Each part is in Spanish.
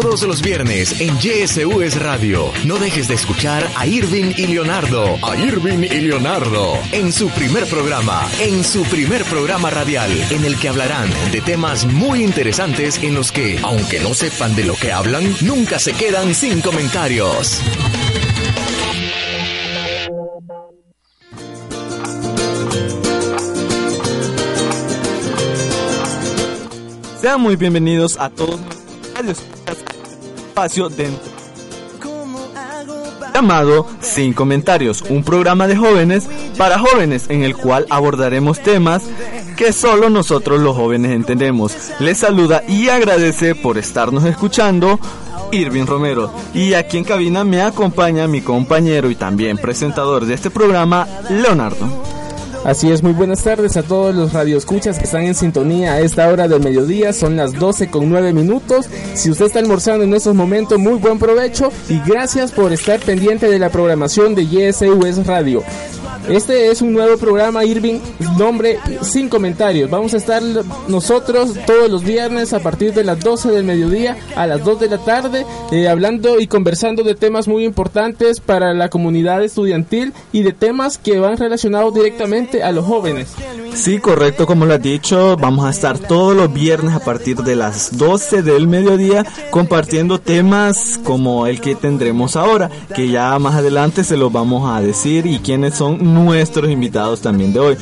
Todos los viernes en YSUS Radio. No dejes de escuchar a Irving y Leonardo. A Irving y Leonardo. En su primer programa. En su primer programa radial. En el que hablarán de temas muy interesantes en los que, aunque no sepan de lo que hablan, nunca se quedan sin comentarios. Sean muy bienvenidos a todos los espacio dentro llamado Sin Comentarios, un programa de jóvenes para jóvenes en el cual abordaremos temas que solo nosotros los jóvenes entendemos. Les saluda y agradece por estarnos escuchando Irving Romero y aquí en cabina me acompaña mi compañero y también presentador de este programa, Leonardo. Así es, muy buenas tardes a todos los radioescuchas que están en sintonía a esta hora del mediodía, son las 12 con 9 minutos. Si usted está almorzando en estos momentos, muy buen provecho y gracias por estar pendiente de la programación de YSUS Radio. Este es un nuevo programa, Irving, nombre sin comentarios. Vamos a estar nosotros todos los viernes a partir de las 12 del mediodía a las 2 de la tarde, eh, hablando y conversando de temas muy importantes para la comunidad estudiantil y de temas que van relacionados directamente a los jóvenes. Sí, correcto, como lo has dicho, vamos a estar todos los viernes a partir de las 12 del mediodía compartiendo temas como el que tendremos ahora, que ya más adelante se los vamos a decir y quiénes son nuestros invitados también de hoy.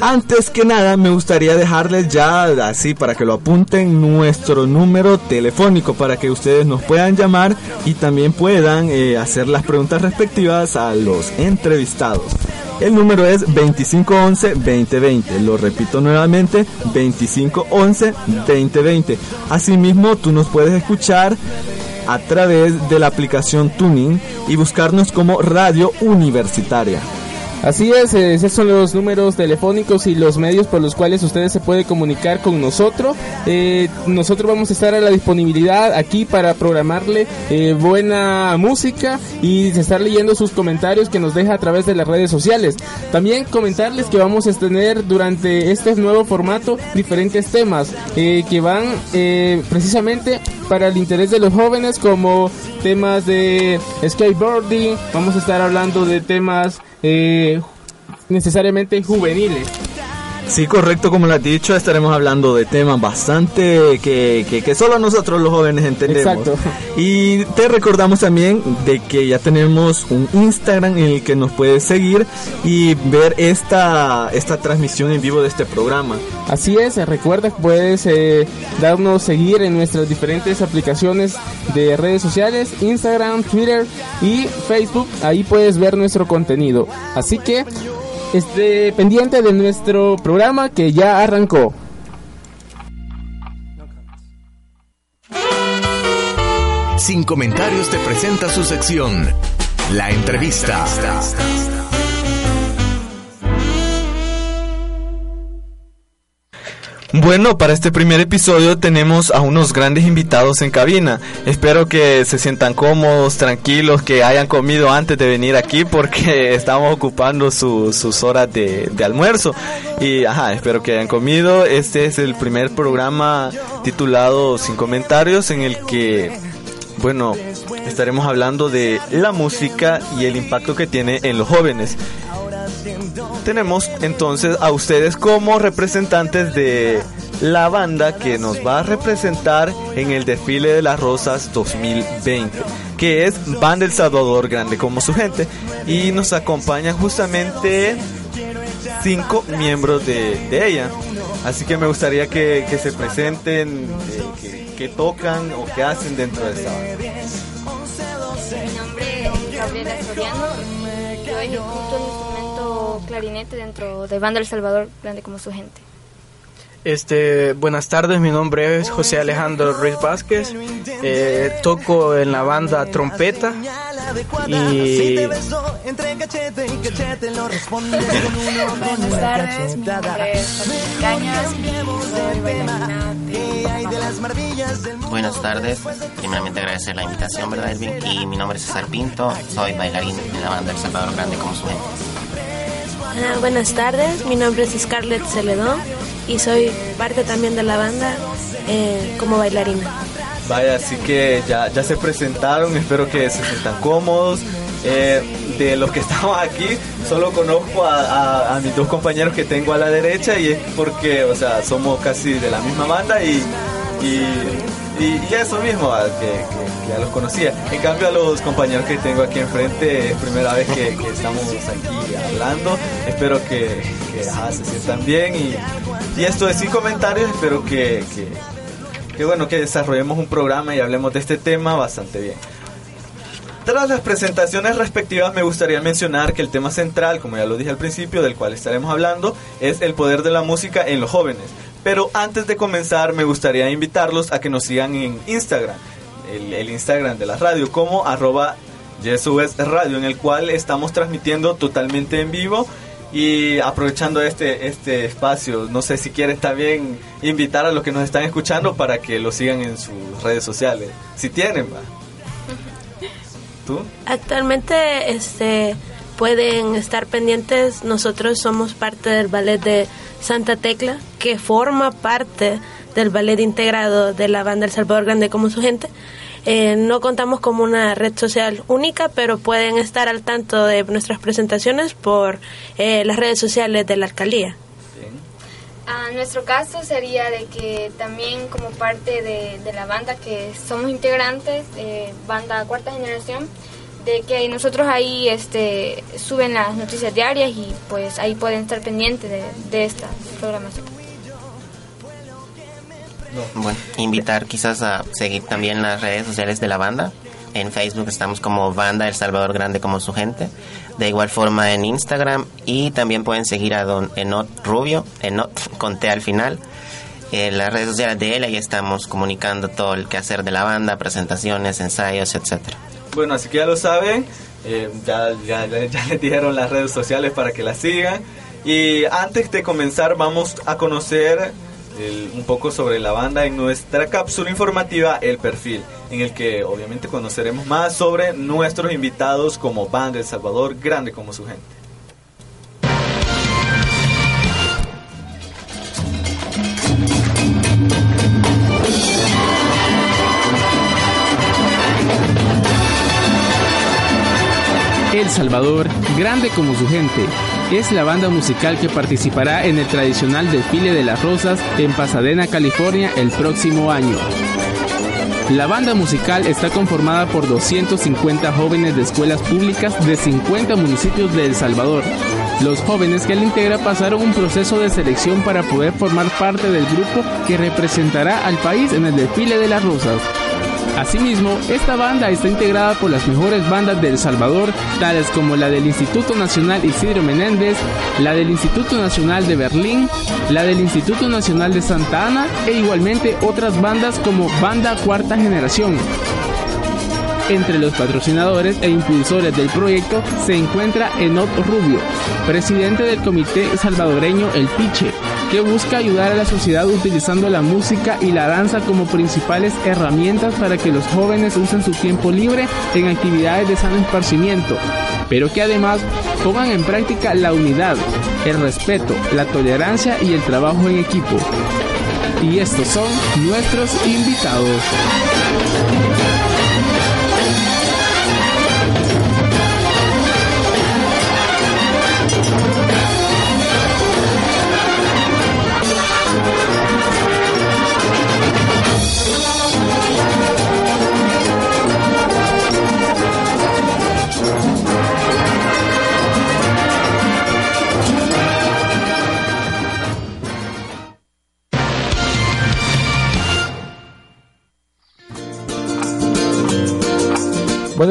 Antes que nada, me gustaría dejarles ya así para que lo apunten nuestro número telefónico para que ustedes nos puedan llamar y también puedan eh, hacer las preguntas respectivas a los entrevistados. El número es 2511-2020. Lo repito nuevamente, 2511-2020. Asimismo, tú nos puedes escuchar a través de la aplicación Tuning y buscarnos como Radio Universitaria. Así es, eh, esos son los números telefónicos y los medios por los cuales ustedes se pueden comunicar con nosotros. Eh, nosotros vamos a estar a la disponibilidad aquí para programarle eh, buena música y estar leyendo sus comentarios que nos deja a través de las redes sociales. También comentarles que vamos a tener durante este nuevo formato diferentes temas que van precisamente para el interés de los jóvenes como temas de skateboarding, vamos a estar hablando de temas eh, necesariamente juveniles. Sí, correcto, como lo has dicho, estaremos hablando de temas bastante que, que, solo nosotros los jóvenes entendemos. Exacto. Y te recordamos también de que ya tenemos un Instagram en el que nos puedes seguir y ver esta, esta transmisión en vivo de este programa. Así es, recuerda que puedes eh, darnos seguir en nuestras diferentes aplicaciones de redes sociales, Instagram, Twitter y Facebook. Ahí puedes ver nuestro contenido. Así que esté pendiente de nuestro programa que ya arrancó. Sin comentarios te presenta su sección, la entrevista. Bueno, para este primer episodio tenemos a unos grandes invitados en cabina. Espero que se sientan cómodos, tranquilos, que hayan comido antes de venir aquí porque estamos ocupando sus horas de, almuerzo. Y ajá, espero que hayan comido. Este es el primer programa titulado Sin comentarios en el que, bueno, estaremos hablando de la música y el impacto que tiene en los jóvenes. Tenemos entonces a ustedes como representantes de la banda que nos va a representar en el desfile de las rosas 2020, que es Banda El Salvador Grande como su gente. Y nos acompañan justamente cinco miembros de, ella. Así que me gustaría que, se presenten, eh, que, tocan o que hacen dentro de esta banda. Mi nombre es Gabriela Soriano, yo ejecuto clarinete dentro de Banda El Salvador, grande como su gente. Este, buenas tardes, mi nombre es José Alejandro Ruiz Vázquez, eh, toco en la banda trompeta y... Buenas tardes, mi nombre es Cañas Buenas tardes, primeramente agradecer la invitación, ¿verdad, Elvin? Y mi nombre es César Pinto, soy bailarín en la banda El Salvador Grande como su gente. Ah, buenas tardes, mi nombre es Scarlett Celedón y soy parte también de la banda eh, como bailarina. Vaya, así que ya, ya se presentaron, espero que se sientan cómodos. Eh, de los que estamos aquí, solo conozco a, mis dos compañeros que tengo a la derecha y es porque, o sea, somos casi de la misma banda y, y, eso mismo, ya los conocía. En cambio, a los compañeros que tengo aquí enfrente, es primera vez que, estamos aquí hablando. Espero que, se sientan bien y, y esto es sin comentarios, espero que, que bueno, que desarrollemos un programa y hablemos de este tema bastante bien. Tras las presentaciones respectivas me gustaría mencionar que el tema central, como ya lo dije al principio, del cual estaremos hablando, es el poder de la música en los jóvenes. Pero antes de comenzar me gustaría invitarlos a que nos sigan en Instagram, el, Instagram de la radio, como arroba Radio, en el cual estamos transmitiendo totalmente en vivo y aprovechando este, este espacio, no sé si quieren también invitar a los que nos están escuchando para que lo sigan en sus redes sociales, si tienen, va. Actualmente este, pueden estar pendientes, nosotros somos parte del ballet de Santa Tecla, que forma parte del ballet integrado de la banda El Salvador Grande como su gente. Eh, no contamos como una red social única, pero pueden estar al tanto de nuestras presentaciones por eh, las redes sociales de la alcaldía. A nuestro caso sería de que también como parte de, la banda que somos integrantes, eh, banda cuarta generación, de que nosotros ahí este, suben las noticias diarias y pues ahí pueden estar pendientes de, esta programación. Bueno, invitar quizás a seguir también las redes sociales de la banda. En Facebook estamos como Banda El Salvador Grande como su gente. De igual forma en Instagram y también pueden seguir a Don Enot Rubio, Enot con T al final. En las redes sociales de él ahí estamos comunicando todo el quehacer de la banda, presentaciones, ensayos, etcétera. Bueno, así que ya lo saben, eh, ya, ya, ya les dijeron las redes sociales para que la sigan. Y antes de comenzar vamos a conocer un poco sobre la banda en nuestra cápsula informativa El Perfil, en el que obviamente conoceremos más sobre nuestros invitados como Banda El Salvador, grande como su gente. El Salvador, grande como su gente, es la banda musical que participará en el tradicional desfile de las rosas en Pasadena, California, el próximo año. La banda musical está conformada por 250 jóvenes de escuelas públicas de 50 municipios de El Salvador. Los jóvenes que la integra pasaron un proceso de selección para poder formar parte del grupo que representará al país en el desfile de las rosas. Asimismo, esta banda está integrada por las mejores bandas de El Salvador, tales como la del Instituto Nacional Isidro Menéndez, la del Instituto Nacional de Berlín, la del Instituto Nacional de Santa Ana e igualmente otras bandas como Banda Cuarta Generación. Entre los patrocinadores e impulsores del proyecto se encuentra Enot Rubio, presidente del Comité Salvadoreño El Piche, que busca ayudar a la sociedad utilizando la música y la danza como principales herramientas para que los jóvenes usen su tiempo libre en actividades de sano esparcimiento, pero que además pongan en práctica la unidad, el respeto, la tolerancia y el trabajo en equipo. Y estos son nuestros invitados.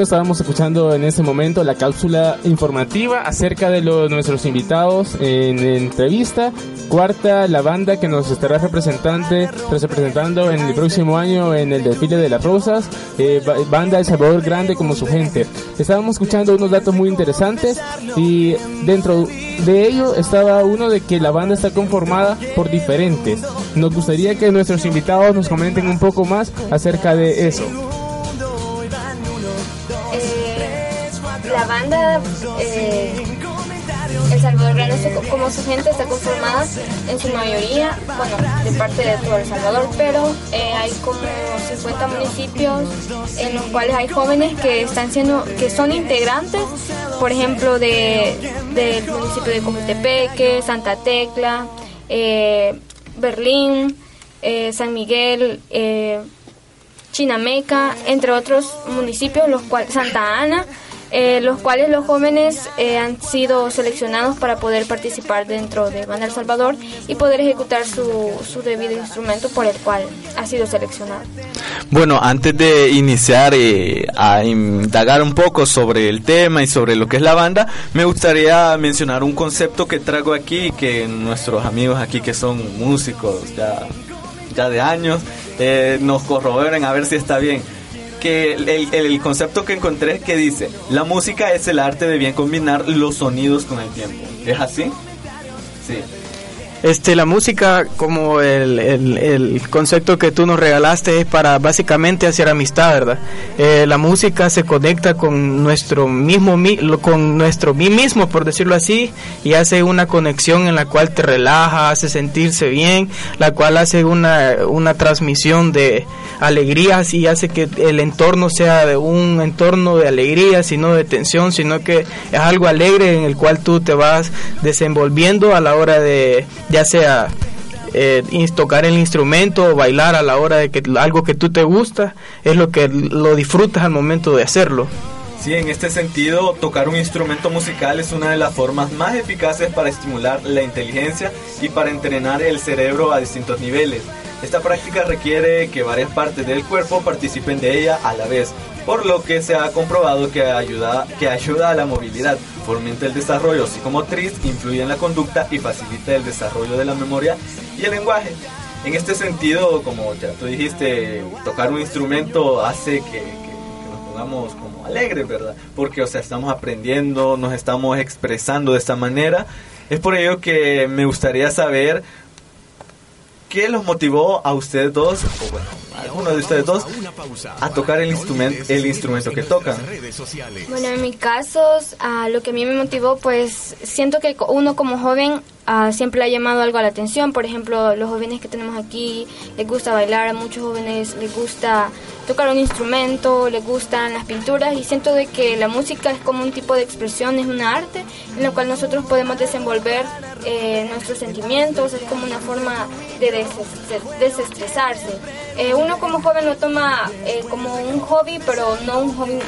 Estábamos escuchando en este momento la cápsula informativa acerca de los, nuestros invitados en, entrevista. Cuarta, la banda que nos estará representante, representando en el próximo año en el desfile de las rosas. Eh, banda El Salvador Grande como su gente. Estábamos escuchando unos datos muy interesantes y dentro de ello estaba uno de que la banda está conformada por diferentes. Nos gustaría que nuestros invitados nos comenten un poco más acerca de eso. Banda eh, El Salvador Grande como su gente está conformada en su mayoría, bueno, de parte de todo El Salvador, pero eh, hay como 50 municipios en los cuales hay jóvenes que están siendo, que son integrantes, por ejemplo, de, del municipio de Cojutepeque, Santa Tecla, eh, Berlín, eh, San Miguel, Chinameca, entre otros municipios, los cuales Santa Ana, eh, los cuales los jóvenes eh, han sido seleccionados para poder participar dentro de Banda El Salvador y poder ejecutar su, su debido instrumento por el cual ha sido seleccionado. Bueno, antes de iniciar eh, a indagar un poco sobre el tema y sobre lo que es la banda, me gustaría mencionar un concepto que traigo aquí que nuestros amigos aquí que son músicos ya, ya de años nos corroboren a ver si está bien que el, concepto que encontré es que dice, la música es el arte de bien combinar los sonidos con el tiempo. ¿Es así? Sí. Este, la música, como el, el, concepto que tú nos regalaste, es para básicamente hacer amistad, ¿verdad? Eh, la música se conecta con nuestro mismo, con nuestro mí mismo, por decirlo así, y hace una conexión en la cual te relaja, hace sentirse bien, la cual hace una, una transmisión de alegrías y hace que el entorno sea de un entorno de alegría, sino de tensión, sino que es algo alegre en el cual tú te vas desenvolviendo a la hora de ya sea eh, tocar el instrumento o bailar a la hora de que algo que tú te gusta es lo que lo disfrutas al momento de hacerlo. Sí, en este sentido, tocar un instrumento musical es una de las formas más eficaces para estimular la inteligencia y para entrenar el cerebro a distintos niveles. Esta práctica requiere que varias partes del cuerpo participen de ella a la vez, por lo que se ha comprobado que ayuda, que ayuda a la movilidad, fomenta el desarrollo psicomotriz, influye en la conducta y facilita el desarrollo de la memoria y el lenguaje. En este sentido, como ya tú dijiste, tocar un instrumento hace que, nos pongamos como alegres, ¿verdad? Porque, o sea, estamos aprendiendo, nos estamos expresando de esta manera. Es por ello que me gustaría saber ¿Qué los motivó a ustedes dos, o bueno, a alguno de ustedes dos, a tocar el instrumento, el instrumento que tocan? Bueno, en mi caso, a lo que a mí me motivó, pues siento que uno como joven uh, siempre ha llamado algo a la atención. Por ejemplo, los jóvenes que tenemos aquí les gusta bailar, a muchos jóvenes les gusta tocar un instrumento, les gustan las pinturas y siento de que la música es como un tipo de expresión, es un arte en la cual nosotros podemos desenvolver eh, nuestros sentimientos, es como una forma de desestresarse. Eh, uno como joven lo toma eh, como un hobby, pero no un hobby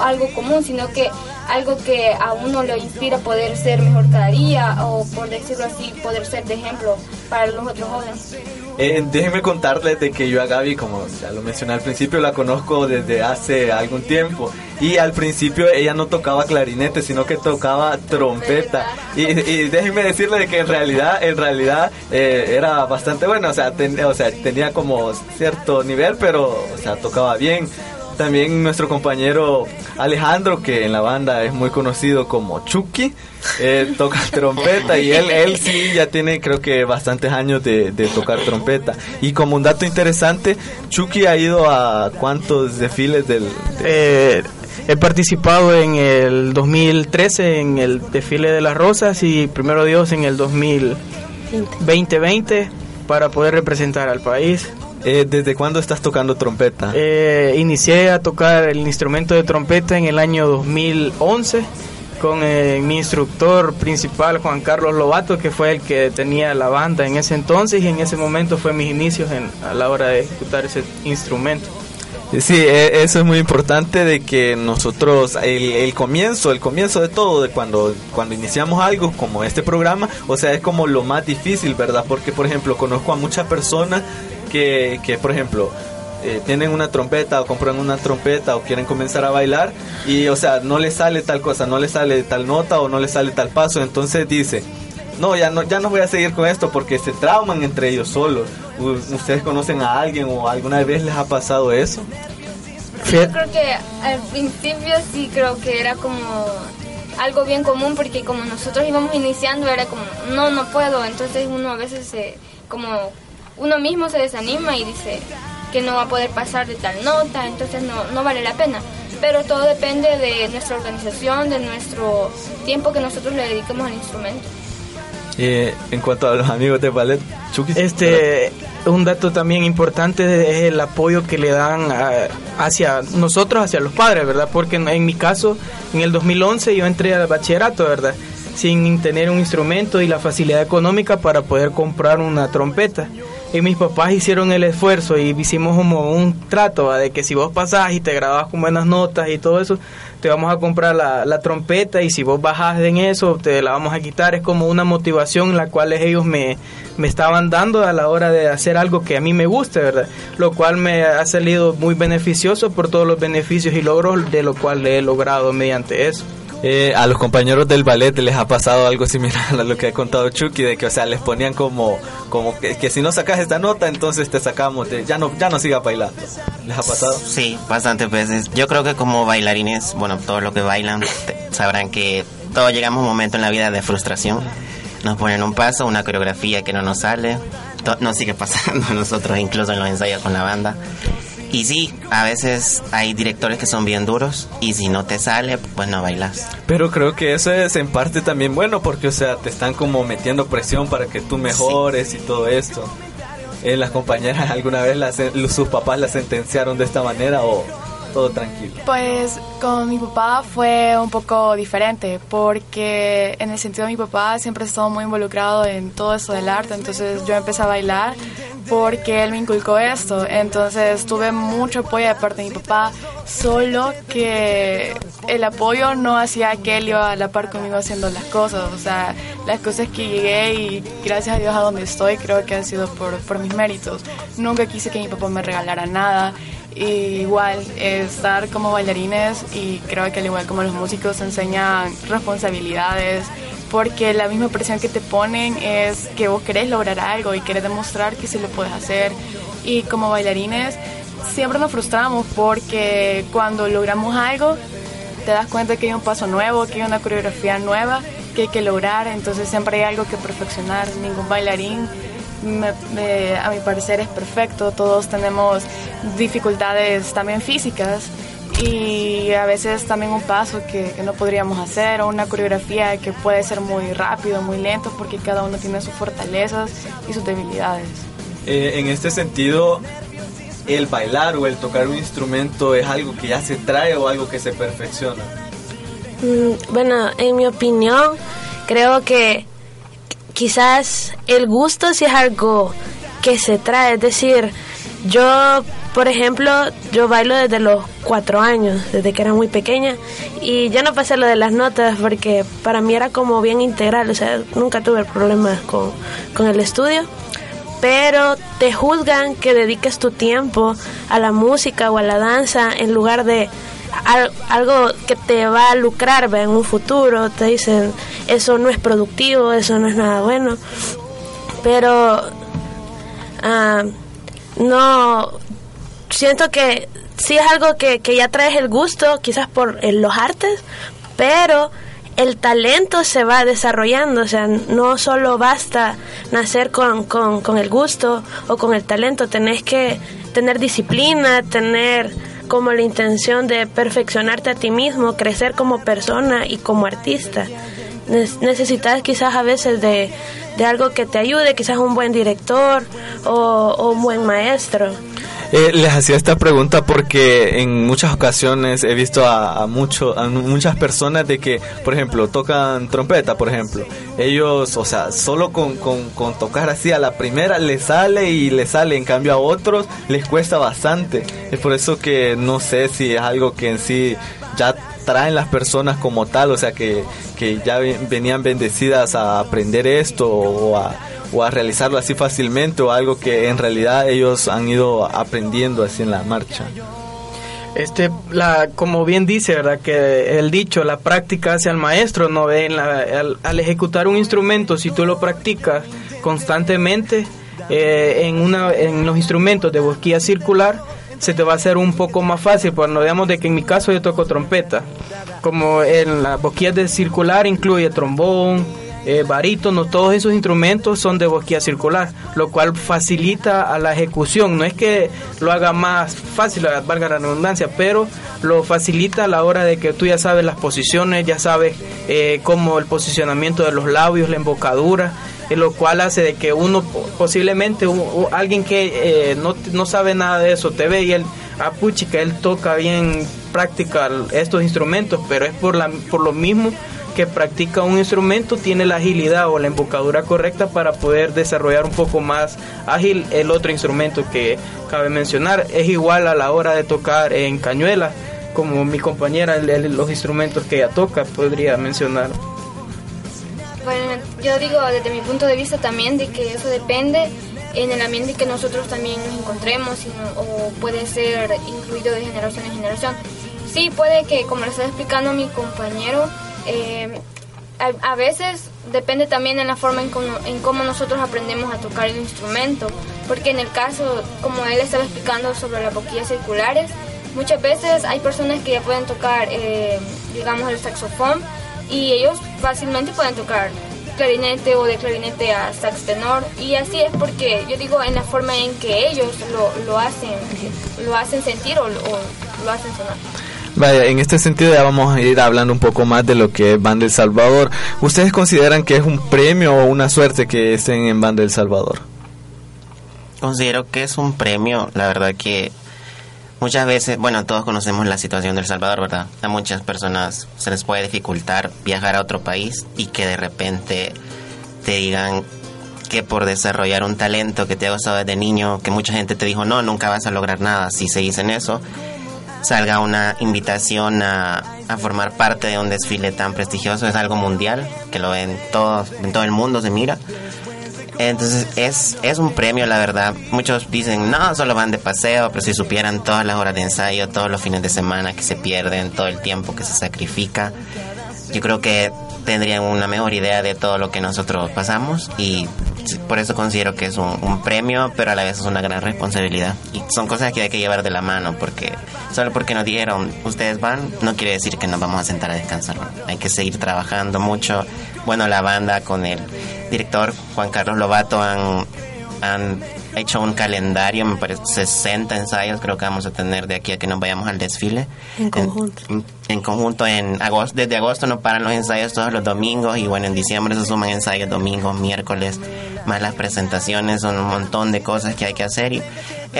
algo común, sino que algo que a uno le inspira a poder ser mejor cada día o por decirlo así, poder ser de ejemplo para los otros jóvenes. Eh, déjenme contarles de que yo a Gaby, como ya lo mencioné al principio, la conozco desde hace algún tiempo. Y al principio ella no tocaba clarinete, sino que tocaba trompeta. Y, déjenme decirle de que en realidad, en realidad eh, era bastante buena. O sea, o sea, tenía como cierto nivel, pero o sea, tocaba bien. También nuestro compañero Alejandro, que en la banda es muy conocido como Chucky, eh, toca trompeta y él, él sí ya tiene creo que bastantes años de, tocar trompeta. Y como un dato interesante, Chucky ha ido a cuántos desfiles del... Eh, he participado en el 2013 en el desfile de las rosas y primero Dios en el 2020 para poder representar al país. Eh, ¿Desde cuándo estás tocando trompeta? Eh, inicié a tocar el instrumento de trompeta en el año 2011 con eh, mi instructor principal Juan Carlos Lobato, que fue el que tenía la banda en ese entonces y en ese momento fue mis inicios en, a la hora de ejecutar ese instrumento. Sí, e, eso es muy importante de que nosotros, el, el, comienzo, el comienzo de todo, de cuando, cuando iniciamos algo como este programa, o sea, es como lo más difícil, ¿verdad? Porque, por ejemplo, conozco a muchas personas que, que por ejemplo, eh, tienen una trompeta o compran una trompeta o quieren comenzar a bailar y, o sea, no les sale tal cosa, no les sale tal nota o no les sale tal paso, entonces dice, no, ya no, ya no voy a seguir con esto porque se trauman entre ellos solos. ¿Ustedes conocen a alguien o alguna vez les ha pasado eso? Yo creo que al principio sí creo que era como algo bien común porque como nosotros íbamos iniciando era como, no, no puedo, entonces uno a veces se, como uno mismo se desanima y dice que no va a poder pasar de tal nota, entonces no, no vale la pena. pero todo depende de nuestra organización, de nuestro tiempo que nosotros le dediquemos al instrumento. Eh, en cuanto a los amigos de ballet, Chucky. Este, un dato también importante es el apoyo que le dan hacia nosotros, hacia los padres, ¿verdad? Porque en, mi caso, en el 2011 yo entré al bachillerato, ¿verdad? Sin tener un instrumento y la facilidad económica para poder comprar una trompeta. Y mis papás hicieron el esfuerzo y hicimos como un trato de que si vos pasás y te grabás con buenas notas y todo eso, te vamos a comprar la, la, trompeta y si vos bajás en eso, te la vamos a quitar. Es como una motivación la cual ellos me, me estaban dando a la hora de hacer algo que a mí me guste, ¿verdad? Lo cual me ha salido muy beneficioso por todos los beneficios y logros de lo cual he logrado mediante eso. Eh, a los compañeros del ballet les ha pasado algo similar a lo que ha contado Chucky, de que, o sea, les ponían como, como que, si no sacas esta nota, entonces te sacamos, ya no, ya no siga bailando. ¿Les ha pasado? Sí, bastantes veces. Yo creo que como bailarines, bueno, todos los que bailan sabrán que todos llegamos a un momento en la vida de frustración. Nos ponen un paso, una coreografía que no nos sale, nos sigue pasando a nosotros, incluso en los ensayos con la banda. Y sí, a veces hay directores que son bien duros y si no te sale, pues no bailas. Pero creo que eso es en parte también bueno porque, o sea, te están como metiendo presión para que tú mejores y todo esto. Eh, ¿Las compañeras alguna vez las, sus papás las sentenciaron de esta manera o todo tranquilo? Pues con mi papá fue un poco diferente porque en el sentido de mi papá siempre estuvo muy involucrado en todo eso del arte, entonces yo empecé a bailar porque él me inculcó esto, entonces tuve mucho apoyo de parte de mi papá, solo que el apoyo no hacía que él iba a la par conmigo haciendo las cosas, o sea, las cosas que llegué y gracias a Dios a donde estoy creo que han sido por, por mis méritos. Nunca quise que mi papá me regalara nada igual estar como bailarines y creo que al igual como los músicos enseñan responsabilidades porque la misma presión que te ponen es que vos querés lograr algo y querés demostrar que sí lo puedes hacer. Y como bailarines siempre nos frustramos porque cuando logramos algo te das cuenta que hay un paso nuevo, que hay una coreografía nueva que hay que lograr, entonces siempre hay algo que perfeccionar, ningún bailarín a mi parecer es perfecto, todos tenemos dificultades también físicas y a veces también un paso que, no podríamos hacer o una coreografía que puede ser muy rápido, muy lento porque cada uno tiene sus fortalezas y sus debilidades. Eh, en este sentido, el bailar o el tocar un instrumento es algo que ya se trae o algo que se perfecciona. Mm, bueno, en mi opinión, creo que quizás el gusto sí es algo que se trae, es decir, yo, por ejemplo, yo bailo desde los cuatro años, desde que era muy pequeña, y yo no pasé lo de las notas porque para mí era como bien integral, o sea, nunca tuve problemas con, con el estudio, pero te juzgan que dediques tu tiempo a la música o a la danza en lugar de algo que te va a lucrar en un futuro, te dicen eso no es productivo, eso no es nada bueno, pero ah, no, siento que sí es algo que, que ya traes el gusto, quizás por los artes, pero el talento se va desarrollando, o sea, no solo basta nacer con, con, con el gusto o con el talento, tenés que tener disciplina, tener como la intención de perfeccionarte a ti mismo, crecer como persona y como artista. Necesitas quizás a veces de, algo que te ayude, quizás un buen director o, un buen maestro. Eh, les hacía esta pregunta porque en muchas ocasiones he visto a, mucho, a muchas personas de que, por ejemplo, tocan trompeta, por ejemplo. Ellos, o sea, solo con, con, tocar así a la primera les sale y les sale, en cambio a otros les cuesta bastante. Es por eso que no sé si es algo que en sí ya traen las personas como tal, o sea, que, que ya venían bendecidas a aprender esto o a o a realizarlo así fácilmente o algo que en realidad ellos han ido aprendiendo así en la marcha. Este, la, como bien dice, ¿verdad? Que el dicho, la práctica hace al maestro, ¿no? En al, ejecutar un instrumento, si tú lo practicas constantemente eh, en, una, en los instrumentos de boquilla circular, se te va a hacer un poco más fácil, pues no digamos de que en mi caso yo toco trompeta, como en las boquillas de circular incluye trombón, eh, barítono, todos esos instrumentos son de boquilla circular, lo cual facilita a la ejecución. No es que lo haga más fácil, valga la redundancia, pero lo facilita a la hora de que tú ya sabes las posiciones, ya sabes eh, cómo el posicionamiento de los labios, la embocadura lo cual hace de que uno posiblemente alguien que eh, no, no, sabe nada de eso te ve y él ah puchica él toca bien práctica estos instrumentos pero es por la por lo mismo que practica un instrumento tiene la agilidad o la embocadura correcta para poder desarrollar un poco más ágil el otro instrumento que cabe mencionar es igual a la hora de tocar en cañuela como mi compañera los instrumentos que ella toca podría mencionar bueno, yo digo desde mi punto de vista también de que eso depende en el ambiente que nosotros también nos encontremos o puede ser incluido de generación en generación. Sí, puede que, como lo está explicando mi compañero, eh, a, veces depende también en la forma en cómo, en cómo, nosotros aprendemos a tocar el instrumento, porque en el caso, como él estaba explicando sobre las boquillas circulares, muchas veces hay personas que ya pueden tocar, eh, digamos, el saxofón, y ellos fácilmente pueden tocar clarinete o de clarinete a sax tenor y así es porque yo digo en la forma en que ellos lo, lo hacen lo hacen sentir o, lo hacen sonar Vaya, en este sentido ya vamos a ir hablando un poco más de lo que es Banda El Salvador. ¿Ustedes consideran que es un premio o una suerte que estén en Banda El Salvador? Considero que es un premio, la verdad que Muchas veces, bueno, todos conocemos la situación del Salvador, ¿verdad? A muchas personas se les puede dificultar viajar a otro país y que de repente te digan que por desarrollar un talento que te ha gustado desde niño, que mucha gente te dijo, no, nunca vas a lograr nada si seguís en eso, salga una invitación a, formar parte de un desfile tan prestigioso, es algo mundial, que lo ven todos, en todo el mundo se mira entonces es, es un premio, la verdad. Muchos dicen, no, solo van de paseo, pero si supieran todas las horas de ensayo, todos los fines de semana que se pierden, todo el tiempo que se sacrifica, yo creo que tendrían una mejor idea de todo lo que nosotros pasamos y por eso considero que es un, premio, pero a la vez es una gran responsabilidad. Y son cosas que hay que llevar de la mano, porque solo porque nos dijeron, ustedes van, no quiere decir que nos vamos a sentar a descansar. Hay que seguir trabajando mucho. Bueno, la banda con el director Juan Carlos Lobato han, han hecho un calendario, me parece 60 ensayos creo que vamos a tener de aquí a que nos vayamos al desfile. En conjunto. En, conjunto, en agosto, desde agosto no paran los ensayos todos los domingos y bueno, en diciembre se suman ensayos domingos, miércoles, más las presentaciones, son un montón de cosas que hay que hacer y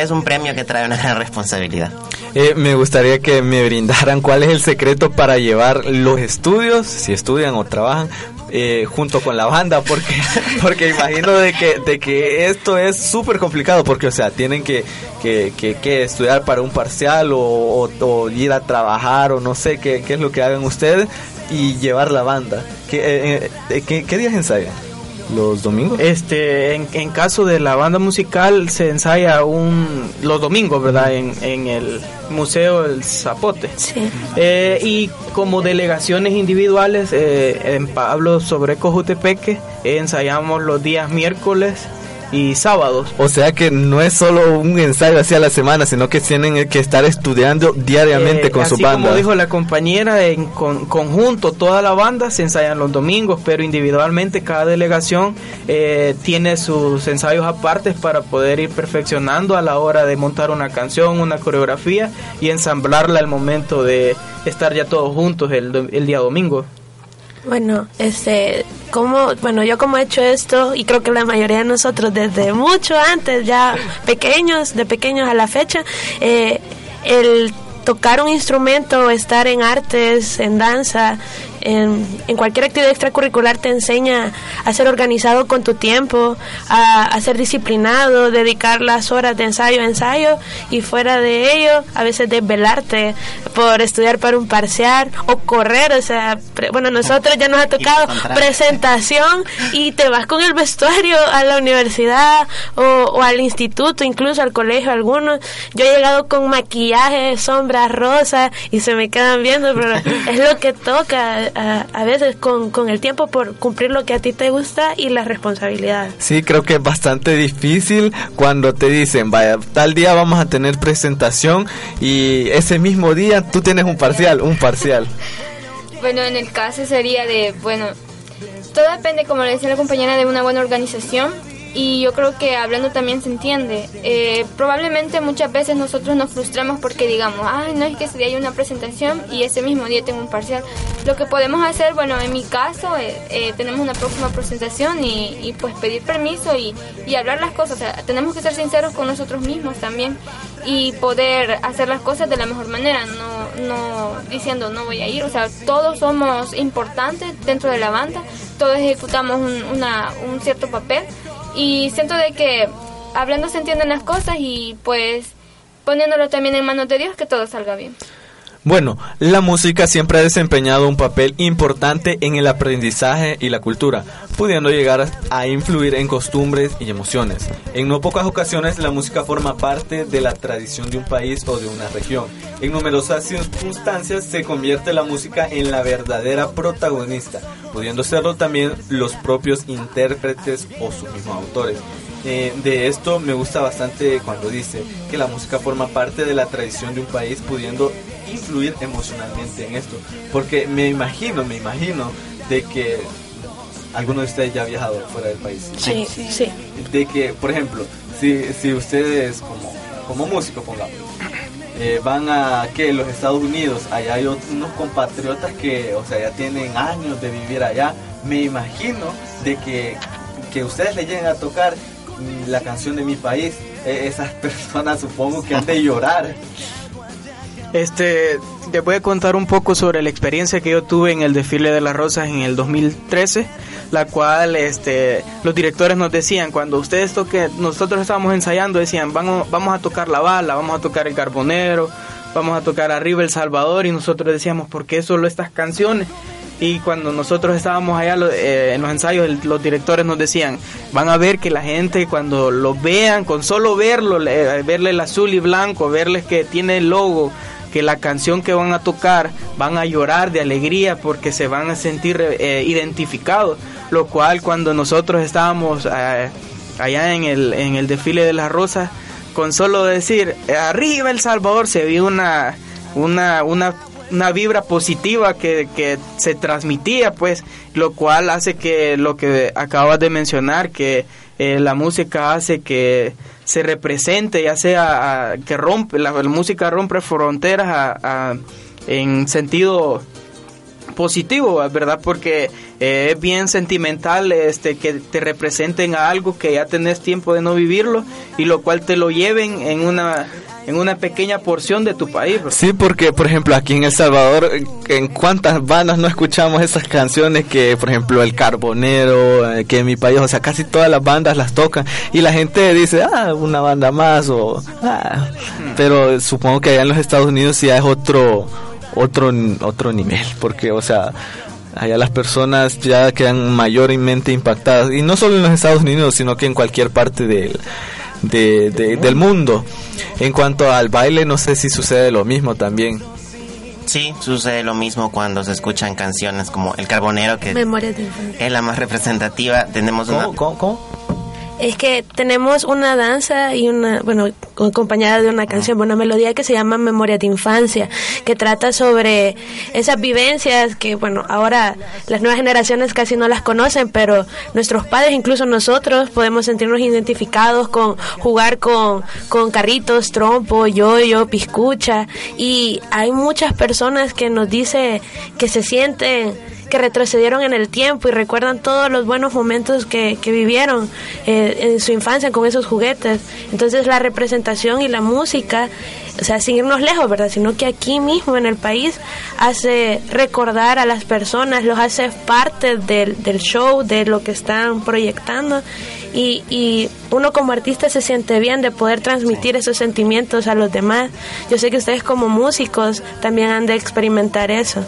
es un premio que trae una gran responsabilidad. Eh, me gustaría que me brindaran cuál es el secreto para llevar los estudios, si estudian o trabajan, eh, junto con la banda porque porque imagino de que de que esto es súper complicado porque o sea tienen que que, que, estudiar para un parcial o, ir a trabajar o no sé qué, qué es lo que hagan ustedes y llevar la banda ¿qué, eh, eh, ¿qué, qué días ensayan? Los domingos? Este, en, caso de la banda musical se ensaya un los domingos, ¿verdad? En, en el Museo El Zapote. Sí. Eh, y como delegaciones individuales, eh, en Pablo sobre Cojutepeque, ensayamos los días miércoles y sábados. O sea que no es solo un ensayo hacia la semana, sino que tienen que estar estudiando diariamente eh, con su banda. Como dijo la compañera, en conjunto toda la banda se ensayan los domingos, pero individualmente cada delegación eh, tiene sus ensayos aparte para poder ir perfeccionando a la hora de montar una canción, una coreografía y ensamblarla al momento de estar ya todos juntos el, el día domingo. Bueno, este, como, bueno, yo como he hecho esto y creo que la mayoría de nosotros desde mucho antes, ya pequeños, de pequeños a la fecha, eh, el tocar un instrumento, estar en artes, en danza, en, cualquier actividad extracurricular te enseña a ser organizado con tu tiempo, a, ser disciplinado, dedicar las horas de ensayo a ensayo y fuera de ello a veces desvelarte por estudiar para un parcial o correr, o sea, bueno, nosotros ya nos ha tocado presentación y te vas con el vestuario a la universidad o, al instituto, incluso al colegio algunos. Yo he llegado con maquillaje, sombras rosas y se me quedan viendo, pero es lo que toca a, veces con, con, el tiempo por cumplir lo que a ti te gusta y la responsabilidad. Sí, creo que es bastante difícil cuando te dicen, vaya, tal día vamos a tener presentación y ese mismo día tú tienes un parcial, un parcial. bueno, en el caso sería de, bueno, todo depende, como le decía la compañera, de una buena organización y yo creo que hablando también se entiende. Eh, probablemente muchas veces nosotros nos frustramos porque digamos, ay, no es que ese día hay una presentación y ese mismo día tengo un parcial. Lo que podemos hacer, bueno, en mi caso, eh, eh, tenemos una próxima presentación y, pues pedir permiso y, y, hablar las cosas. Tenemos que ser sinceros con nosotros mismos también y poder hacer las cosas de la mejor manera, no, no diciendo no voy a ir. O sea, todos somos importantes dentro de la banda, todos ejecutamos un, una, un cierto papel y siento de que hablando se entienden las cosas y pues poniéndolo también en manos de Dios que todo salga bien. Bueno, la música siempre ha desempeñado un papel importante en el aprendizaje y la cultura, pudiendo llegar a influir en costumbres y emociones. En no pocas ocasiones la música forma parte de la tradición de un país o de una región. En numerosas circunstancias se convierte la música en la verdadera protagonista, pudiendo serlo también los propios intérpretes o sus mismos autores. Eh, de esto me gusta bastante cuando dice que la música forma parte de la tradición de un país pudiendo influir emocionalmente en esto. Porque me imagino, me imagino de que alguno de ustedes ya ha viajado fuera del país. Sí, sí. De que, por ejemplo, si, si ustedes como, como músicos, pongamos, eh, van a que los Estados Unidos, allá hay unos compatriotas que, o sea, ya tienen años de vivir allá. Me imagino de que, que ustedes le lleguen a tocar la canción de mi país, e, esas personas supongo que han de llorar. Este, te voy a contar un poco sobre la experiencia que yo tuve en el desfile de las rosas en el 2013, la cual este, los directores nos decían, cuando ustedes toquen, nosotros estábamos ensayando, decían, vamos, vamos a tocar la bala, vamos a tocar el carbonero, vamos a tocar arriba el Salvador, y nosotros decíamos, ¿por qué solo estas canciones? Y cuando nosotros estábamos allá eh, en los ensayos, los directores nos decían, van a ver que la gente cuando lo vean, con solo verlo, verle el azul y blanco, verles que tiene el logo, que la canción que van a tocar van a llorar de alegría porque se van a sentir eh, identificados, lo cual cuando nosotros estábamos eh, allá en el, en el desfile de las rosas, con solo decir, arriba El Salvador, se vio una, una, una una vibra positiva que, que, se transmitía, pues, lo cual hace que lo que acabas de mencionar, que eh, la música hace que se represente, ya sea que rompe, la, música rompe fronteras en sentido positivo, ¿verdad? Porque eh, es bien sentimental este que te representen a algo que ya tenés tiempo de no vivirlo y lo cual te lo lleven en una en una pequeña porción de tu país. Sí, porque por ejemplo aquí en El Salvador, ¿en cuántas bandas no escuchamos esas canciones que, por ejemplo, El Carbonero, eh, que en mi país, o sea, casi todas las bandas las tocan y la gente dice, ah, una banda más o... Ah. Hmm. Pero supongo que allá en los Estados Unidos ya es otro, otro, otro nivel, porque, o sea allá las personas ya quedan mayormente impactadas y no solo en los Estados Unidos sino que en cualquier parte del, del mundo. En cuanto al baile, no sé si sucede lo mismo también. Sí, sucede lo mismo cuando se escuchan canciones como El Carbonero, que es la más representativa. Tenemos una... ¿Cómo? Es que tenemos una danza y una, bueno, acompañada de una canción, una melodía que se llama Memoria de Infancia, que trata sobre esas vivencias que, bueno, ahora las nuevas generaciones casi no las conocen, pero nuestros padres, incluso nosotros, podemos sentirnos identificados con jugar con, con carritos, trompo, yoyo, piscucha, y hay muchas personas que nos dicen que se sienten que retrocedieron en el tiempo y recuerdan todos los buenos momentos que, que vivieron eh, en su infancia con esos juguetes. Entonces la representación y la música, o sea, sin irnos lejos, ¿verdad? Sino que aquí mismo en el país hace recordar a las personas, los hace parte del, del show, de lo que están proyectando. Y, y, uno como artista se siente bien de poder transmitir esos sentimientos a los demás. Yo sé que ustedes como músicos también han de experimentar eso.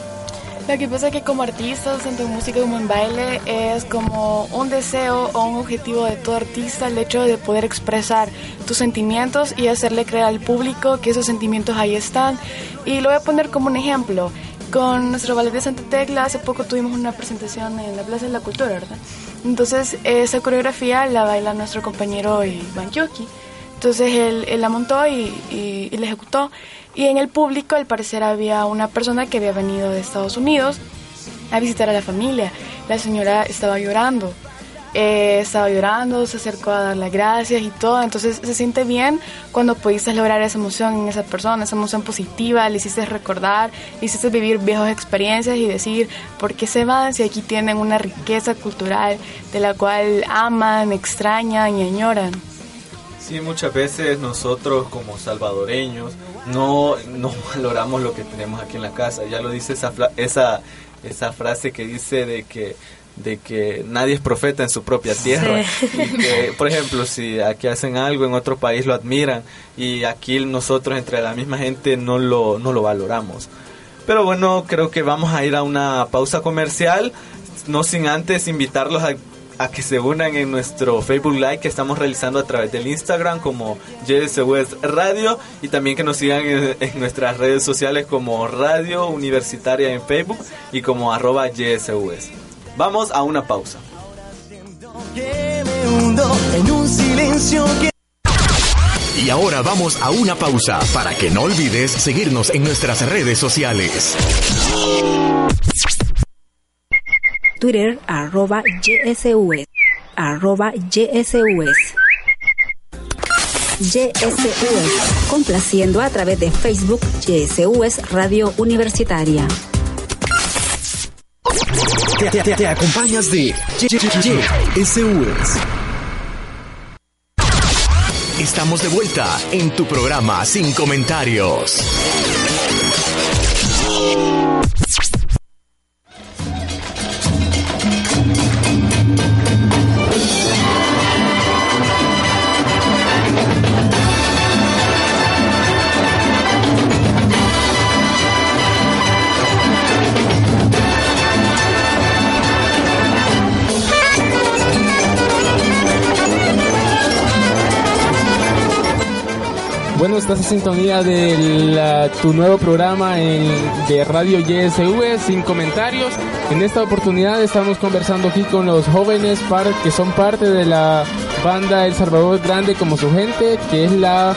Lo que pasa es que como artista, tanto en música como en baile, es como un deseo o un objetivo de todo artista el hecho de poder expresar tus sentimientos y hacerle creer al público que esos sentimientos ahí están. Y lo voy a poner como un ejemplo. Con nuestro ballet de Santa Tecla, hace poco tuvimos una presentación en la Plaza de la Cultura, ¿verdad? Entonces, esa coreografía la baila nuestro compañero Iván Yoki. Entonces, él, la montó y, y, y la ejecutó. Y en el público, al parecer, había una persona que había venido de Estados Unidos a visitar a la familia. la señora estaba llorando. Eh, estaba llorando, se acercó a dar las gracias y todo. Entonces se siente bien cuando pudiste lograr esa emoción en esa persona, esa emoción positiva, le hiciste recordar, le hiciste vivir viejas experiencias y decir por qué se van si aquí tienen una riqueza cultural de la cual aman, extrañan y añoran. Sí, muchas veces nosotros como salvadoreños no, no valoramos lo que tenemos aquí en la casa. Ya lo dice esa, esa, esa frase que dice de que de que nadie es profeta en su propia tierra. por ejemplo, si aquí hacen algo, en otro país lo admiran y aquí nosotros entre la misma gente no lo, no lo valoramos. Pero bueno, creo que vamos a ir a una pausa comercial, no sin antes invitarlos a, que se unan en nuestro Facebook Live que estamos realizando a través del Instagram como JSUS Radio y también que nos sigan en, nuestras redes sociales como Radio Universitaria en Facebook y como arroba JSUS. Vamos a una pausa. Y ahora vamos a una pausa para que no olvides seguirnos en nuestras redes sociales. Twitter arroba YSUS arroba YSUS YSUS complaciendo a través de Facebook YSUS Radio Universitaria. Te, acompañas de YSUS. Estamos de vuelta en tu programa Sin Comentarios. Estás sintonía de tu nuevo programa de Radio YSV sin comentarios. En esta oportunidad estamos conversando aquí con los jóvenes que son parte de la banda El Salvador Grande como su gente, que es la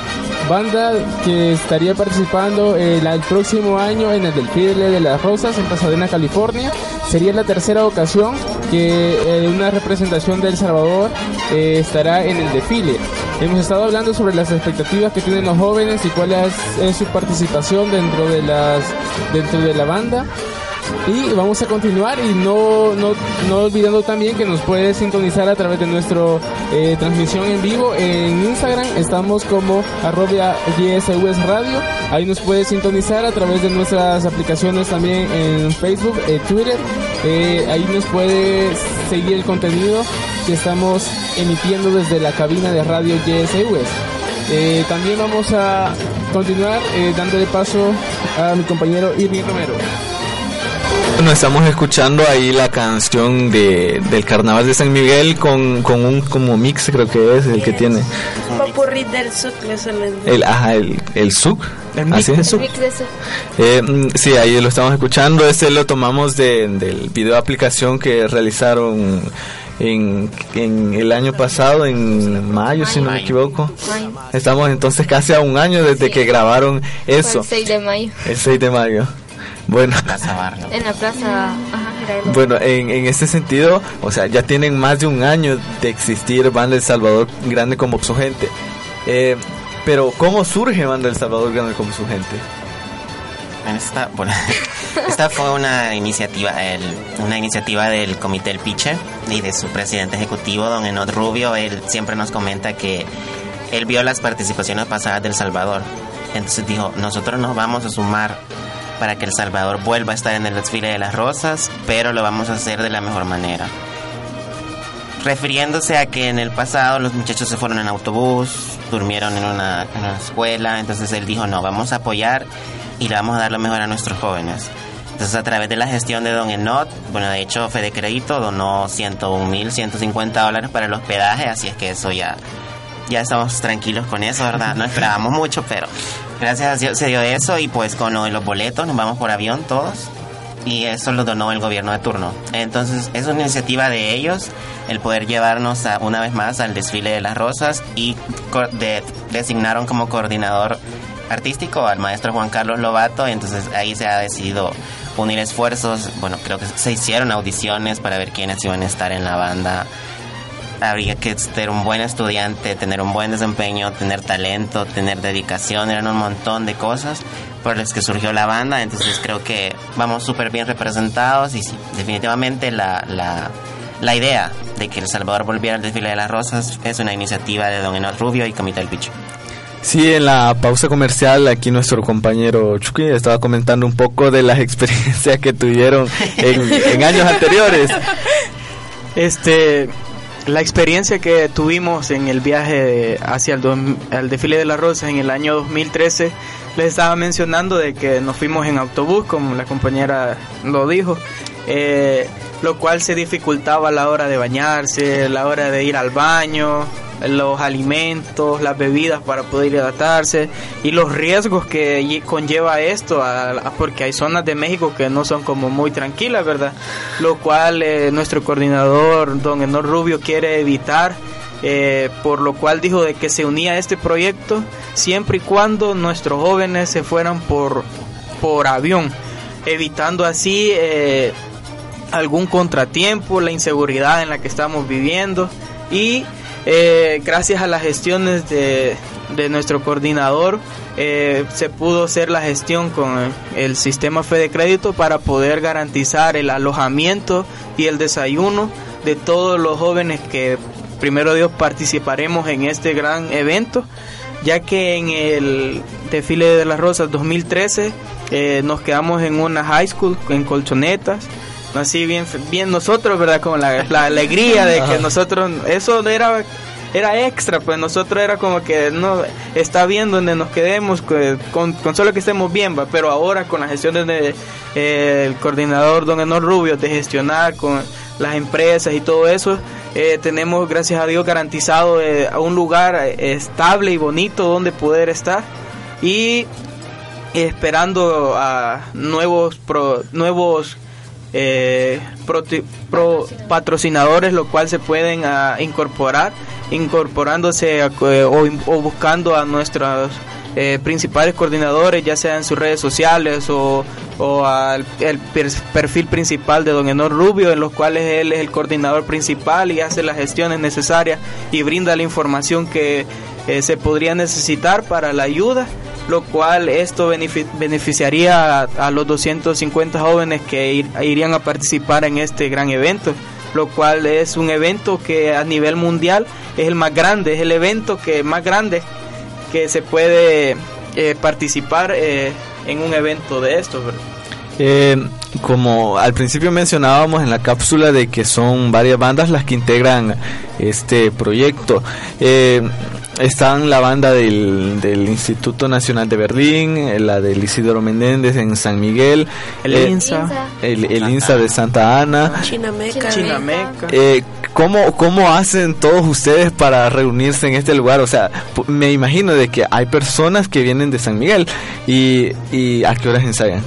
banda que estaría participando el, próximo año en el desfile de las Rosas en Pasadena, California. Sería la tercera ocasión que una representación de El Salvador eh, estará en el desfile. Hemos estado hablando sobre las expectativas que tienen los jóvenes y cuál es, su participación dentro de las dentro de la banda. Y vamos a continuar y no, no, no olvidando también que nos puede sintonizar a través de nuestra eh, transmisión en vivo en Instagram. Estamos como arroba Radio. Ahí nos puede sintonizar a través de nuestras aplicaciones también en Facebook, eh, Twitter. Eh, ahí nos puede seguir el contenido que estamos emitiendo desde la cabina de radio YSUS. Eh, también vamos a continuar eh, dándole paso a mi compañero Irving Romero. Bueno, estamos escuchando ahí la canción de, del Carnaval de San Miguel con, con un como mix, creo que es el que tiene. Popurrí del SUC, el, ajá, el, el SUC. El mix, ¿Así? SUC. Eh, mm, sí, ahí lo estamos escuchando. Este lo tomamos de, del video aplicación que realizaron en, en el año pasado, en mayo, si no me equivoco. Estamos entonces casi a un año desde que grabaron eso. el 6 de mayo. El 6 de mayo. Bueno, en la plaza. bueno, en, en este sentido, o sea, ya tienen más de un año de existir Banda El Salvador Grande como su gente. Eh, pero, ¿cómo surge Banda El Salvador Grande como su gente? Esta, bueno, esta fue una iniciativa, el, una iniciativa del Comité del Piche y de su presidente ejecutivo, don Enod Rubio. Él siempre nos comenta que él vio las participaciones pasadas del Salvador. Entonces dijo, nosotros nos vamos a sumar para que El Salvador vuelva a estar en el desfile de las rosas, pero lo vamos a hacer de la mejor manera. Refiriéndose a que en el pasado los muchachos se fueron en autobús, durmieron en una, en una escuela, entonces él dijo, no, vamos a apoyar y le vamos a dar lo mejor a nuestros jóvenes. Entonces, a través de la gestión de Don Enot, bueno, de hecho, Fede Crédito donó 101 mil 150 dólares para el hospedaje, así es que eso ya, ya estamos tranquilos con eso, ¿verdad? No esperábamos mucho, pero gracias a Dios se dio eso y pues con los boletos nos vamos por avión todos y eso lo donó el gobierno de turno. Entonces, es una iniciativa de ellos el poder llevarnos a, una vez más al desfile de las rosas y de, designaron como coordinador artístico, al maestro Juan Carlos Lobato, y entonces ahí se ha decidido unir esfuerzos. Bueno, creo que se hicieron audiciones para ver quiénes iban a estar en la banda. Habría que ser un buen estudiante, tener un buen desempeño, tener talento, tener dedicación, eran un montón de cosas por las que surgió la banda, entonces creo que vamos súper bien representados y sí, definitivamente la, la, la idea de que El Salvador volviera al desfile de las rosas es una iniciativa de Don Enos Rubio y Comité del Picho. Sí, en la pausa comercial aquí nuestro compañero Chucky estaba comentando un poco de las experiencias que tuvieron en, años anteriores. Este, la experiencia que tuvimos en el viaje hacia el, desfile de las rosas en el año 2013 les estaba mencionando de que nos fuimos en autobús, como la compañera lo dijo, eh, lo cual se dificultaba a la hora de bañarse, la hora de ir al baño, los alimentos, las bebidas para poder hidratarse y los riesgos que conlleva esto, porque hay zonas de México que no son como muy tranquilas, ¿verdad? Lo cual eh, nuestro coordinador, don Enor Rubio, quiere evitar. Eh, por lo cual dijo de que se unía a este proyecto siempre y cuando nuestros jóvenes se fueran por, por avión, evitando así eh, algún contratiempo, la inseguridad en la que estamos viviendo y eh, gracias a las gestiones de, de nuestro coordinador eh, se pudo hacer la gestión con el sistema Fede Crédito para poder garantizar el alojamiento y el desayuno de todos los jóvenes que primero Dios participaremos en este gran evento ya que en el desfile de las rosas 2013 eh, nos quedamos en una high school en colchonetas así bien bien nosotros verdad con la, la alegría de que nosotros eso era era extra, pues nosotros era como que no está bien donde nos quedemos, con, con solo que estemos bien, ¿va? pero ahora con las gestiones del de, el coordinador don Enor Rubio de gestionar con las empresas y todo eso, eh, tenemos gracias a Dios garantizado eh, un lugar eh, estable y bonito donde poder estar y esperando a nuevos pro, nuevos eh, pro, patrocinadores, lo cual se pueden uh, incorporar, incorporándose a, eh, o, o, buscando a nuestros eh, principales coordinadores, ya sea en sus redes sociales o, o al el perfil principal de Don Enor Rubio, en los cuales él es el coordinador principal y hace las gestiones necesarias y brinda la información que eh, se podría necesitar para la ayuda lo cual esto beneficiaría a, los 250 jóvenes que irían a participar en este gran evento, lo cual es un evento que a nivel mundial es el más grande, es el evento que más grande que se puede eh, participar eh, en un evento de estos. Eh, como al principio mencionábamos en la cápsula de que son varias bandas las que integran este proyecto. Están la banda del, del, Instituto Nacional de Berlín, eh, la del Isidoro Menéndez en San Miguel, el eh, INSA, el, el INSA de Santa Ana, Chinameca. Chinameca. Eh, ¿cómo, ¿Cómo hacen todos ustedes para reunirse en este lugar? O sea, me imagino de que hay personas que vienen de San Miguel y, y ¿a qué horas ensayan?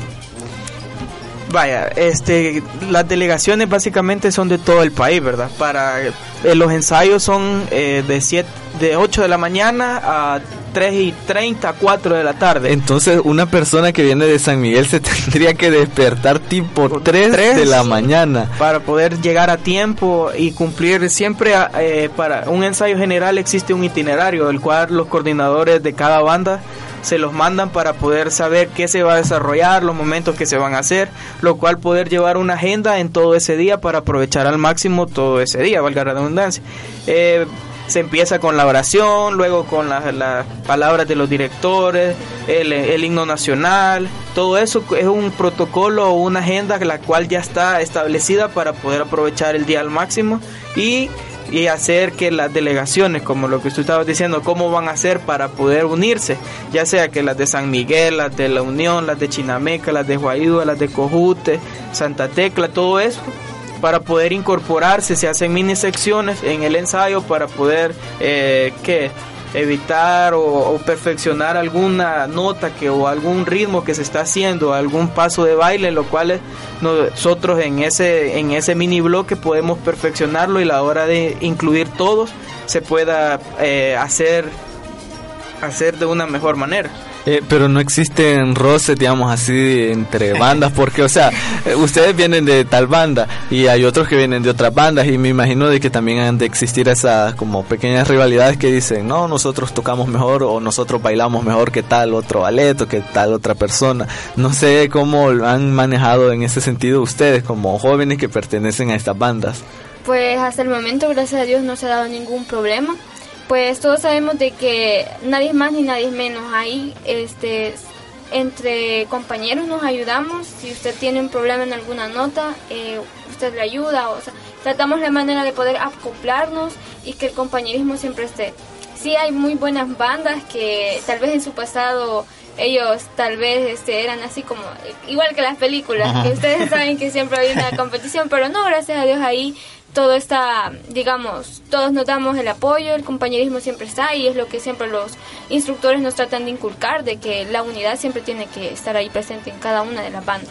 Vaya, este, las delegaciones básicamente son de todo el país, ¿verdad? Para eh, los ensayos son eh, de siete, de 8 de la mañana a 3 y 30, 4 de la tarde. Entonces, una persona que viene de San Miguel se tendría que despertar tipo 3, 3 de la mañana. Para poder llegar a tiempo y cumplir siempre, eh, para un ensayo general existe un itinerario, el cual los coordinadores de cada banda se los mandan para poder saber qué se va a desarrollar, los momentos que se van a hacer, lo cual poder llevar una agenda en todo ese día para aprovechar al máximo todo ese día, valga la redundancia. Eh, se empieza con la oración, luego con las la palabras de los directores, el, el, himno nacional, todo eso es un protocolo o una agenda la cual ya está establecida para poder aprovechar el día al máximo y y hacer que las delegaciones, como lo que usted estaba diciendo, cómo van a hacer para poder unirse, ya sea que las de San Miguel, las de La Unión, las de Chinameca, las de Guayúa, las de Cojute, Santa Tecla, todo eso, para poder incorporarse, se hacen mini secciones en el ensayo para poder, eh, ¿qué? Evitar o, perfeccionar alguna nota que o algún ritmo que se está haciendo, algún paso de baile, lo cual nosotros en ese en ese mini bloque podemos perfeccionarlo y la hora de incluir todos se pueda eh, hacer hacer de una mejor manera. Eh, pero no existen roces, digamos así, entre bandas, porque, o sea, eh, ustedes vienen de tal banda y hay otros que vienen de otras bandas y me imagino de que también han de existir esas como pequeñas rivalidades que dicen, no, nosotros tocamos mejor o nosotros bailamos mejor que tal otro ballet o que tal otra persona. No sé cómo lo han manejado en ese sentido ustedes como jóvenes que pertenecen a estas bandas. Pues hasta el momento, gracias a Dios, no se ha dado ningún problema pues todos sabemos de que nadie más ni nadie menos. Ahí, este, entre compañeros nos ayudamos. Si usted tiene un problema en alguna nota, eh, usted le ayuda. O sea, tratamos la manera de poder acoplarnos y que el compañerismo siempre esté. Sí hay muy buenas bandas que tal vez en su pasado ellos tal vez este, eran así como igual que las películas, que ustedes saben que siempre hay una competición, pero no, gracias a Dios ahí todo está, digamos, todos nos damos el apoyo, el compañerismo siempre está y es lo que siempre los instructores nos tratan de inculcar, de que la unidad siempre tiene que estar ahí presente en cada una de las bandas.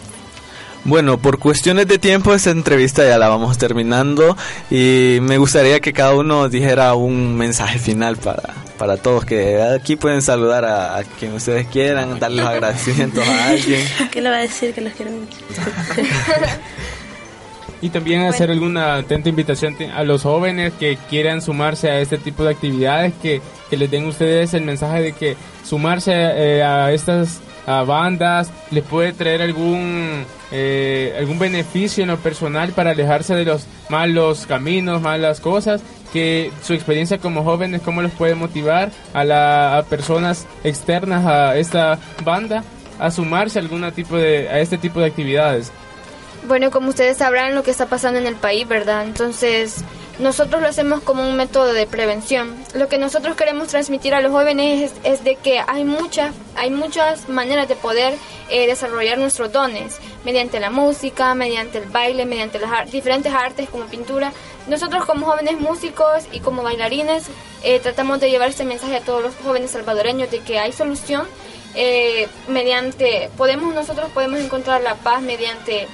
Bueno, por cuestiones de tiempo esta entrevista ya la vamos terminando y me gustaría que cada uno dijera un mensaje final para, para todos, que aquí pueden saludar a, quien ustedes quieran, darles los agradecimientos a alguien. ¿Qué le va a decir que los quiero mucho? Y también hacer alguna atenta invitación a los jóvenes que quieran sumarse a este tipo de actividades, que, que les den ustedes el mensaje de que sumarse eh, a estas bandas les puede traer algún eh, algún beneficio en lo personal para alejarse de los malos caminos, malas cosas, que su experiencia como jóvenes, cómo los puede motivar a, la, a personas externas a esta banda a sumarse a, algún tipo de, a este tipo de actividades. Bueno, como ustedes sabrán lo que está pasando en el país, ¿verdad? Entonces, nosotros lo hacemos como un método de prevención. Lo que nosotros queremos transmitir a los jóvenes es, de que hay muchas, hay muchas maneras de poder eh, desarrollar nuestros dones, mediante la música, mediante el baile, mediante las diferentes artes como pintura. Nosotros como jóvenes músicos y como bailarines eh, tratamos de llevar este mensaje a todos los jóvenes salvadoreños de que hay solución eh, mediante, podemos nosotros podemos encontrar la paz mediante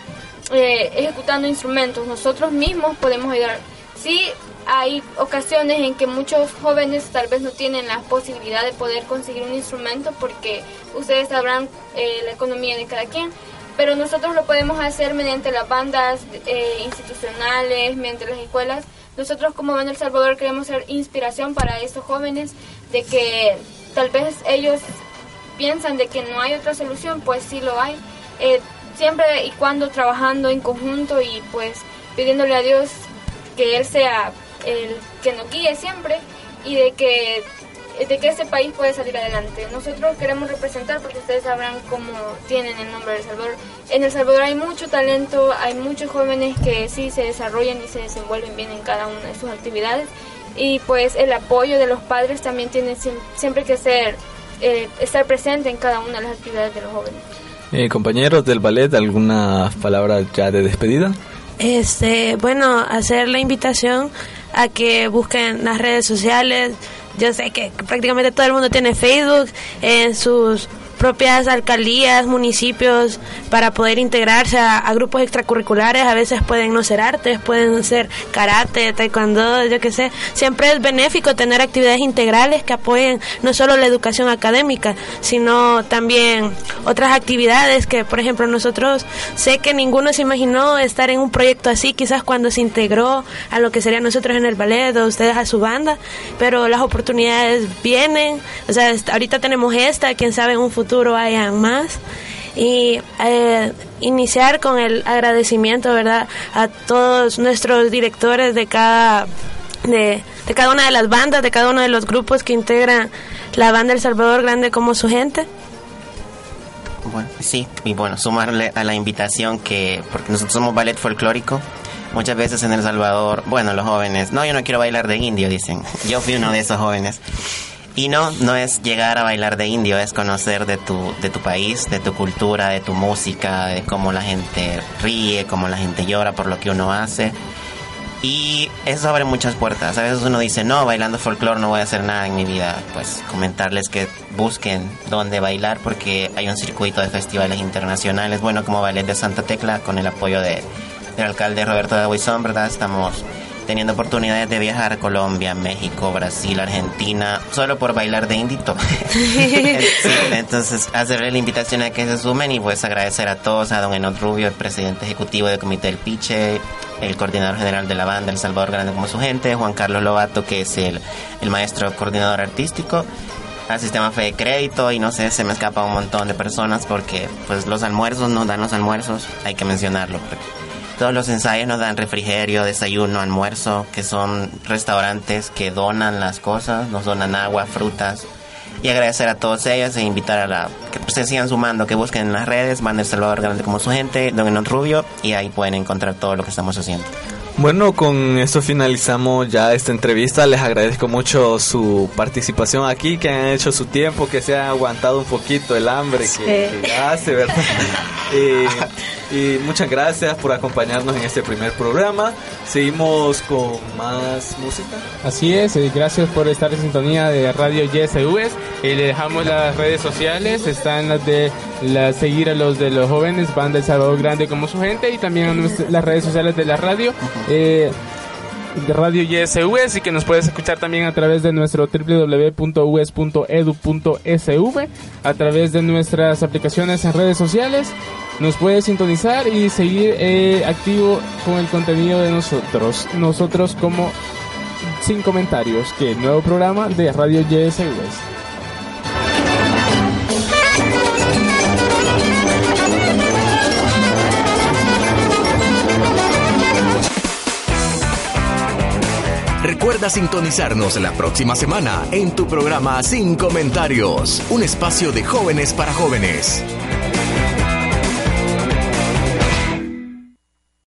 eh, ejecutando instrumentos. Nosotros mismos podemos ayudar. Sí, hay ocasiones en que muchos jóvenes tal vez no tienen la posibilidad de poder conseguir un instrumento porque ustedes sabrán eh, la economía de cada quien, pero nosotros lo podemos hacer mediante las bandas eh, institucionales, mediante las escuelas. Nosotros como Banda El Salvador queremos ser inspiración para estos jóvenes de que tal vez ellos piensan de que no hay otra solución, pues sí lo hay siempre y cuando trabajando en conjunto y pues pidiéndole a Dios que Él sea el que nos guíe siempre y de que de que este país puede salir adelante. Nosotros queremos representar porque ustedes sabrán cómo tienen el nombre de El Salvador. En El Salvador hay mucho talento, hay muchos jóvenes que sí se desarrollan y se desenvuelven bien en cada una de sus actividades y pues el apoyo de los padres también tiene siempre que ser eh, estar presente en cada una de las actividades de los jóvenes. Eh, compañeros del ballet, ¿alguna palabra ya de despedida? Este, bueno, hacer la invitación a que busquen las redes sociales. Yo sé que prácticamente todo el mundo tiene Facebook en sus propias alcaldías, municipios, para poder integrarse a, grupos extracurriculares. A veces pueden no ser artes, pueden ser karate, taekwondo, yo qué sé. Siempre es benéfico tener actividades integrales que apoyen no solo la educación académica, sino también otras actividades que, por ejemplo, nosotros sé que ninguno se imaginó estar en un proyecto así, quizás cuando se integró a lo que sería nosotros en el ballet o ustedes a su banda, pero las oportunidades vienen. O sea, ahorita tenemos esta, quién sabe en un futuro hayan más. Y eh, iniciar con el agradecimiento verdad a todos nuestros directores de cada de, de, cada una de las bandas de cada uno de los grupos que integran la banda El Salvador Grande como su gente. Bueno sí y bueno sumarle a la invitación que porque nosotros somos ballet folclórico muchas veces en El Salvador bueno los jóvenes no yo no quiero bailar de indio dicen. Yo fui uno de esos jóvenes y no, no es llegar a bailar de indio, es conocer de tu, de tu país, de tu cultura, de tu música, de cómo la gente ríe, cómo la gente llora por lo que uno hace. Y eso abre muchas puertas. A veces uno dice, no, bailando folclore no voy a hacer nada en mi vida. Pues comentarles que busquen dónde bailar porque hay un circuito de festivales internacionales, bueno, como Ballet de Santa Tecla, con el apoyo de, del alcalde Roberto de Aguizón, ¿verdad? Estamos teniendo oportunidades de viajar a Colombia, México, Brasil, Argentina, solo por bailar de indito. entonces, hacerle la invitación a que se sumen y pues agradecer a todos, a don Enot Rubio, el presidente ejecutivo del Comité del Piche, el coordinador general de la banda, El Salvador Grande como su gente, Juan Carlos Lobato, que es el, el maestro coordinador artístico, al sistema fe de crédito y no sé, se me escapa un montón de personas porque pues los almuerzos nos dan los almuerzos, hay que mencionarlo. Todos los ensayos nos dan refrigerio, desayuno, almuerzo, que son restaurantes que donan las cosas, nos donan agua, frutas. Y agradecer a todos ellos e invitar a la que pues, se sigan sumando, que busquen en las redes, van El Salvador Grande como su gente, Don Enot Rubio, y ahí pueden encontrar todo lo que estamos haciendo. Bueno, con esto finalizamos ya esta entrevista. Les agradezco mucho su participación aquí, que han hecho su tiempo, que se ha aguantado un poquito el hambre que, hace, ¿verdad? y, muchas gracias por acompañarnos en este primer programa. Seguimos con más música. Así es, eh, gracias por estar en sintonía de Radio YSUS. Y le dejamos las redes sociales, están las de la, seguir a los de los jóvenes, Banda El Salvador Grande como su gente, y también las redes sociales de la radio. Eh, de Radio YSUS y que nos puedes escuchar también a través de nuestro www.us.edu.sv, a través de nuestras aplicaciones en redes sociales. Nos puedes sintonizar y seguir eh, activo con el contenido de nosotros. Nosotros como sin comentarios, que el nuevo programa de Radio YSUS. Recuerda sintonizarnos la próxima semana en tu programa Sin Comentarios, un espacio de jóvenes para jóvenes.